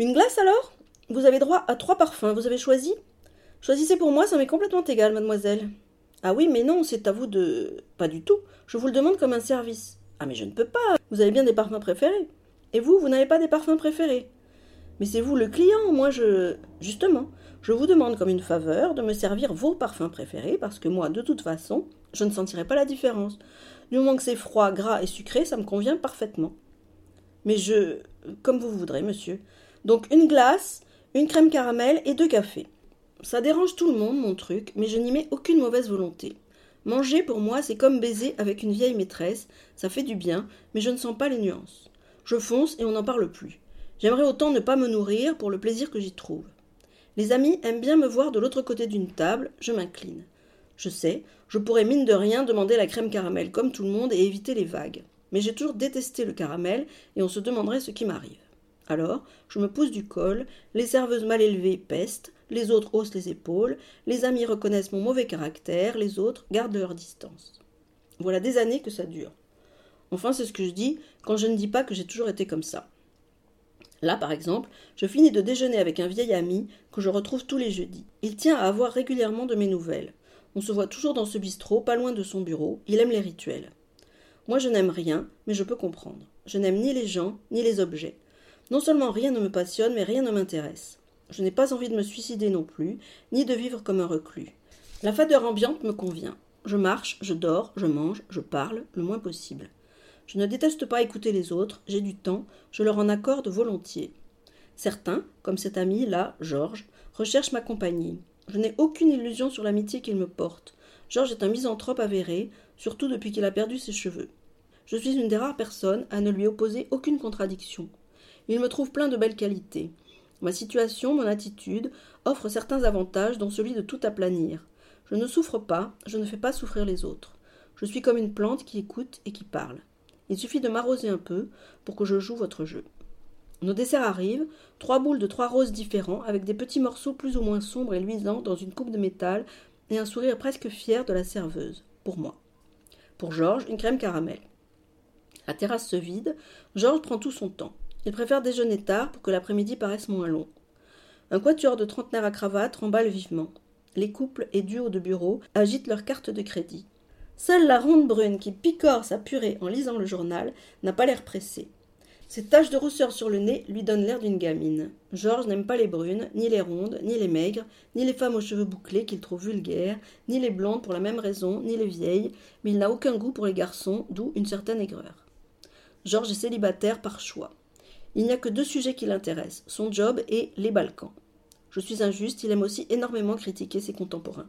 Une glace alors? Vous avez droit à trois parfums, vous avez choisi? Choisissez pour moi, ça m'est complètement égal, mademoiselle. Ah oui, mais non, c'est à vous de. Pas du tout. Je vous le demande comme un service. Ah, mais je ne peux pas. Vous avez bien des parfums préférés. Et vous, vous n'avez pas des parfums préférés. Mais c'est vous le client, moi je. Justement, je vous demande comme une faveur de me servir vos parfums préférés, parce que moi, de toute façon, je ne sentirai pas la différence. Du moment que c'est froid, gras et sucré, ça me convient parfaitement. Mais je. comme vous voudrez, monsieur. Donc une glace, une crème caramel et deux cafés. Ça dérange tout le monde, mon truc, mais je n'y mets aucune mauvaise volonté. Manger, pour moi, c'est comme baiser avec une vieille maîtresse, ça fait du bien, mais je ne sens pas les nuances. Je fonce et on n'en parle plus. J'aimerais autant ne pas me nourrir pour le plaisir que j'y trouve. Les amis aiment bien me voir de l'autre côté d'une table, je m'incline. Je sais, je pourrais mine de rien demander la crème caramel comme tout le monde et éviter les vagues. Mais j'ai toujours détesté le caramel et on se demanderait ce qui m'arrive. Alors, je me pousse du col, les serveuses mal élevées pestent, les autres haussent les épaules, les amis reconnaissent mon mauvais caractère, les autres gardent leur distance. Voilà des années que ça dure. Enfin, c'est ce que je dis quand je ne dis pas que j'ai toujours été comme ça. Là, par exemple, je finis de déjeuner avec un vieil ami que je retrouve tous les jeudis. Il tient à avoir régulièrement de mes nouvelles. On se voit toujours dans ce bistrot, pas loin de son bureau. Il aime les rituels. Moi, je n'aime rien, mais je peux comprendre. Je n'aime ni les gens, ni les objets. Non seulement rien ne me passionne, mais rien ne m'intéresse. Je n'ai pas envie de me suicider non plus, ni de vivre comme un reclus. La fadeur ambiante me convient. Je marche, je dors, je mange, je parle, le moins possible. Je ne déteste pas écouter les autres, j'ai du temps, je leur en accorde volontiers. Certains, comme cet ami là, Georges, recherchent ma compagnie. Je n'ai aucune illusion sur l'amitié qu'il me porte. Georges est un misanthrope avéré, surtout depuis qu'il a perdu ses cheveux. Je suis une des rares personnes à ne lui opposer aucune contradiction. Il me trouve plein de belles qualités. Ma situation, mon attitude, offrent certains avantages, dont celui de tout aplanir. Je ne souffre pas, je ne fais pas souffrir les autres. Je suis comme une plante qui écoute et qui parle. Il suffit de m'arroser un peu pour que je joue votre jeu. Nos desserts arrivent, trois boules de trois roses différents, avec des petits morceaux plus ou moins sombres et luisants dans une coupe de métal, et un sourire presque fier de la serveuse, pour moi. Pour Georges, une crème caramel. La terrasse se vide, Georges prend tout son temps. Il préfère déjeuner tard pour que l'après-midi paraisse moins long. Un quatuor de trentenaires à cravate remballe vivement. Les couples et duos de bureau agitent leurs cartes de crédit. Seule la ronde brune qui picore sa purée en lisant le journal n'a pas l'air pressée. Cette tache de rousseur sur le nez lui donne l'air d'une gamine. Georges n'aime pas les brunes, ni les rondes, ni les maigres, ni les femmes aux cheveux bouclés qu'il trouve vulgaires, ni les blondes pour la même raison, ni les vieilles, mais il n'a aucun goût pour les garçons, d'où une certaine aigreur. Georges est célibataire par choix. Il n'y a que deux sujets qui l'intéressent, son job et les Balkans. Je suis injuste, il aime aussi énormément critiquer ses contemporains.